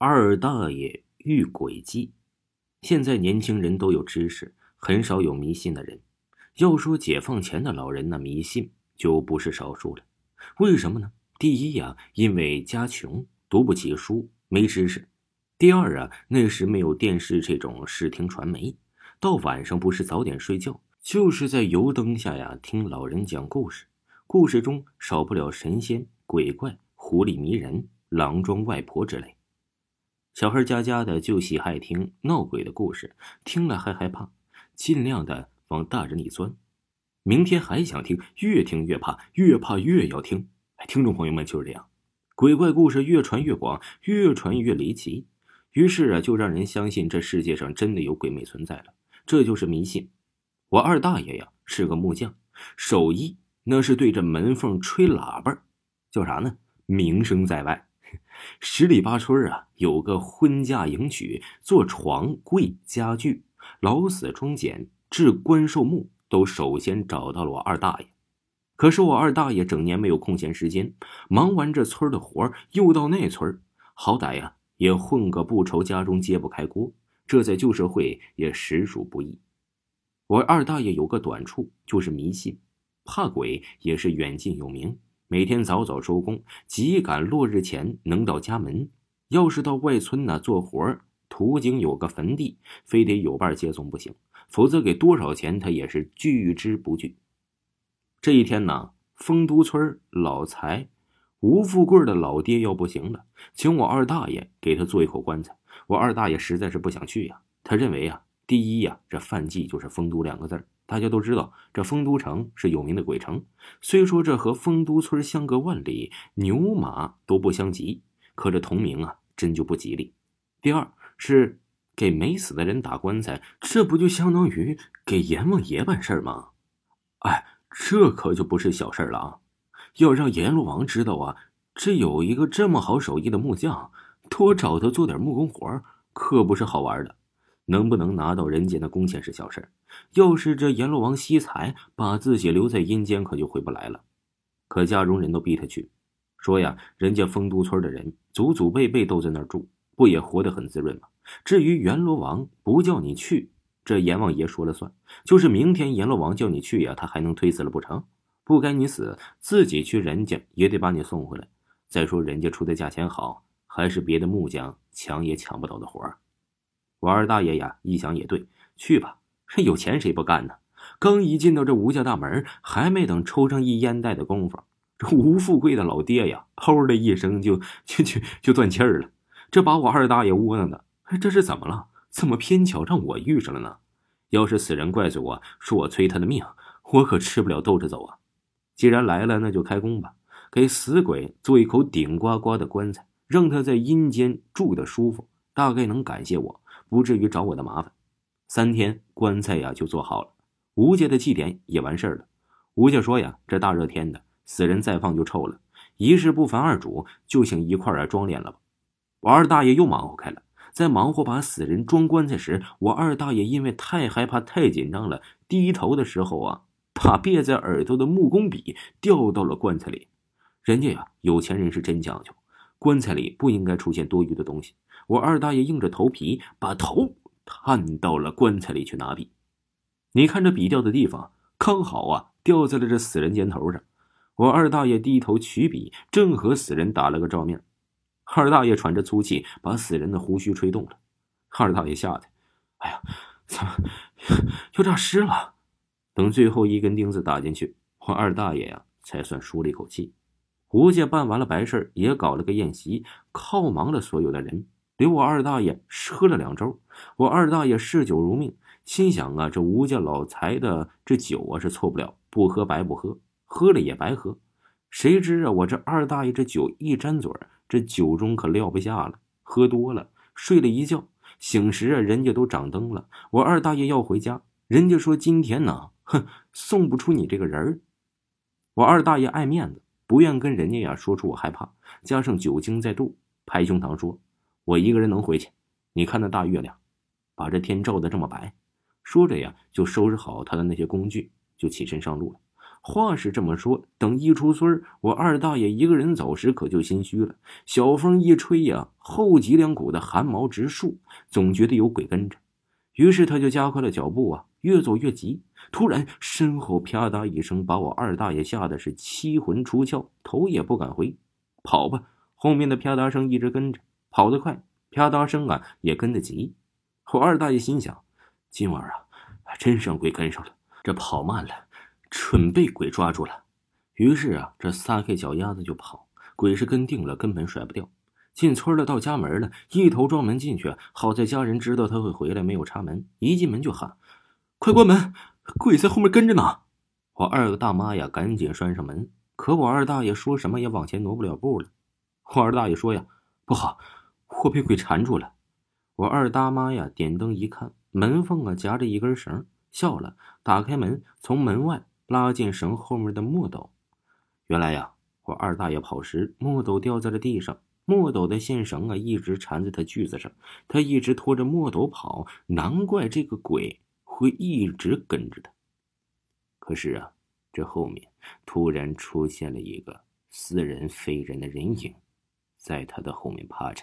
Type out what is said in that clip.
二大爷遇鬼记。现在年轻人都有知识，很少有迷信的人。要说解放前的老人那迷信就不是少数了。为什么呢？第一呀，因为家穷，读不起书，没知识；第二啊，那时没有电视这种视听传媒，到晚上不是早点睡觉，就是在油灯下呀听老人讲故事。故事中少不了神仙、鬼怪、狐狸迷人、郎中外婆之类。小孩家家的就喜爱听闹鬼的故事，听了还害怕，尽量的往大人里钻。明天还想听，越听越怕，越怕越要听。听众朋友们就是这样，鬼怪故事越传越广，越传越离奇，于是啊，就让人相信这世界上真的有鬼魅存在了。这就是迷信。我二大爷呀是个木匠，手艺那是对着门缝吹喇叭，叫啥呢？名声在外。十里八村啊，有个婚嫁迎娶、做床柜家具、老死装捡、制棺寿木，都首先找到了我二大爷。可是我二大爷整年没有空闲时间，忙完这村的活又到那村好歹呀也混个不愁家中揭不开锅，这在旧社会也实属不易。我二大爷有个短处，就是迷信，怕鬼也是远近有名。每天早早收工，急赶落日前能到家门。要是到外村呢做活途经有个坟地，非得有伴接送不行，否则给多少钱他也是拒之不拒。这一天呢，丰都村老财吴富贵的老爹要不行了，请我二大爷给他做一口棺材。我二大爷实在是不想去呀，他认为呀，第一呀，这范记就是丰都两个字儿。大家都知道，这丰都城是有名的鬼城。虽说这和丰都村相隔万里，牛马都不相及，可这同名啊，真就不吉利。第二是给没死的人打棺材，这不就相当于给阎王爷办事儿吗？哎，这可就不是小事儿了啊！要让阎罗王知道啊，这有一个这么好手艺的木匠，多找他做点木工活可不是好玩的。能不能拿到人间的工钱是小事要是这阎罗王惜财，把自己留在阴间，可就回不来了。可家中人都逼他去，说呀，人家丰都村的人祖祖辈辈都在那儿住，不也活得很滋润吗？至于阎罗王不叫你去，这阎王爷说了算。就是明天阎罗王叫你去呀，他还能推辞了不成？不该你死，自己去人家也得把你送回来。再说人家出的价钱好，还是别的木匠抢也抢不到的活儿。我二大爷呀，一想也对，去吧，这有钱谁不干呢？刚一进到这吴家大门，还没等抽上一烟袋的功夫，这吴富贵的老爹呀，吼的一声就就就就断气儿了。这把我二大爷窝囊的，这是怎么了？怎么偏巧让我遇上了呢？要是死人怪罪我说我催他的命，我可吃不了兜着走啊！既然来了，那就开工吧，给死鬼做一口顶呱呱的棺材，让他在阴间住的舒服，大概能感谢我。不至于找我的麻烦。三天棺材呀就做好了，吴家的祭典也完事儿了。吴家说呀，这大热天的，死人再放就臭了，一事不烦二主，就请一块儿装殓了吧。我二大爷又忙活开了，在忙活把死人装棺材时，我二大爷因为太害怕、太紧张了，低头的时候啊，把别在耳朵的木工笔掉到了棺材里。人家呀，有钱人是真讲究，棺材里不应该出现多余的东西。我二大爷硬着头皮把头探到了棺材里去拿笔，你看这笔掉的地方刚好啊，掉在了这死人肩头上。我二大爷低头取笔，正和死人打了个照面。二大爷喘着粗气，把死人的胡须吹动了。二大爷吓得，哎呀，怎么又诈尸了？等最后一根钉子打进去，我二大爷呀才算舒了一口气。吴家办完了白事也搞了个宴席，犒忙了所有的人。留我二大爷喝了两周，我二大爷嗜酒如命，心想啊，这吴家老财的这酒啊是错不了，不喝白不喝，喝了也白喝。谁知啊，我这二大爷这酒一沾嘴这酒盅可撂不下了，喝多了，睡了一觉，醒时啊，人家都掌灯了。我二大爷要回家，人家说今天呢，哼，送不出你这个人儿。我二大爷爱面子，不愿跟人家呀说出我害怕，加上酒精在肚，拍胸膛说：“我一个人能回去。你看那大月亮，把这天照得这么白。”说着呀，就收拾好他的那些工具，就起身上路了。话是这么说，等一出村我二大爷一个人走时可就心虚了。小风一吹呀，后脊梁骨的汗毛直竖，总觉得有鬼跟着。于是他就加快了脚步啊，越走越急。突然，身后啪嗒一声，把我二大爷吓得是七魂出窍，头也不敢回。跑吧！后面的啪嗒声一直跟着，跑得快，啪嗒声啊也跟得急。我二大爷心想：今晚啊，真是让鬼跟上了。这跑慢了。准被鬼抓住了，于是啊，这撒开脚丫子就跑。鬼是跟定了，根本甩不掉。进村了，到家门了，一头撞门进去。好在家人知道他会回来，没有插门。一进门就喊：“快关门！鬼在后面跟着呢！”我二个大妈呀，赶紧拴上门。可我二大爷说什么也往前挪不了步了。我二大爷说呀：“不好，我被鬼缠住了。”我二大妈呀，点灯一看，门缝啊夹着一根绳，笑了，打开门，从门外。拉进绳后面的墨斗，原来呀，我二大爷跑时，墨斗掉在了地上，墨斗的线绳啊一直缠在他锯子上，他一直拖着墨斗跑，难怪这个鬼会一直跟着他。可是啊，这后面突然出现了一个似人非人的人影，在他的后面趴着。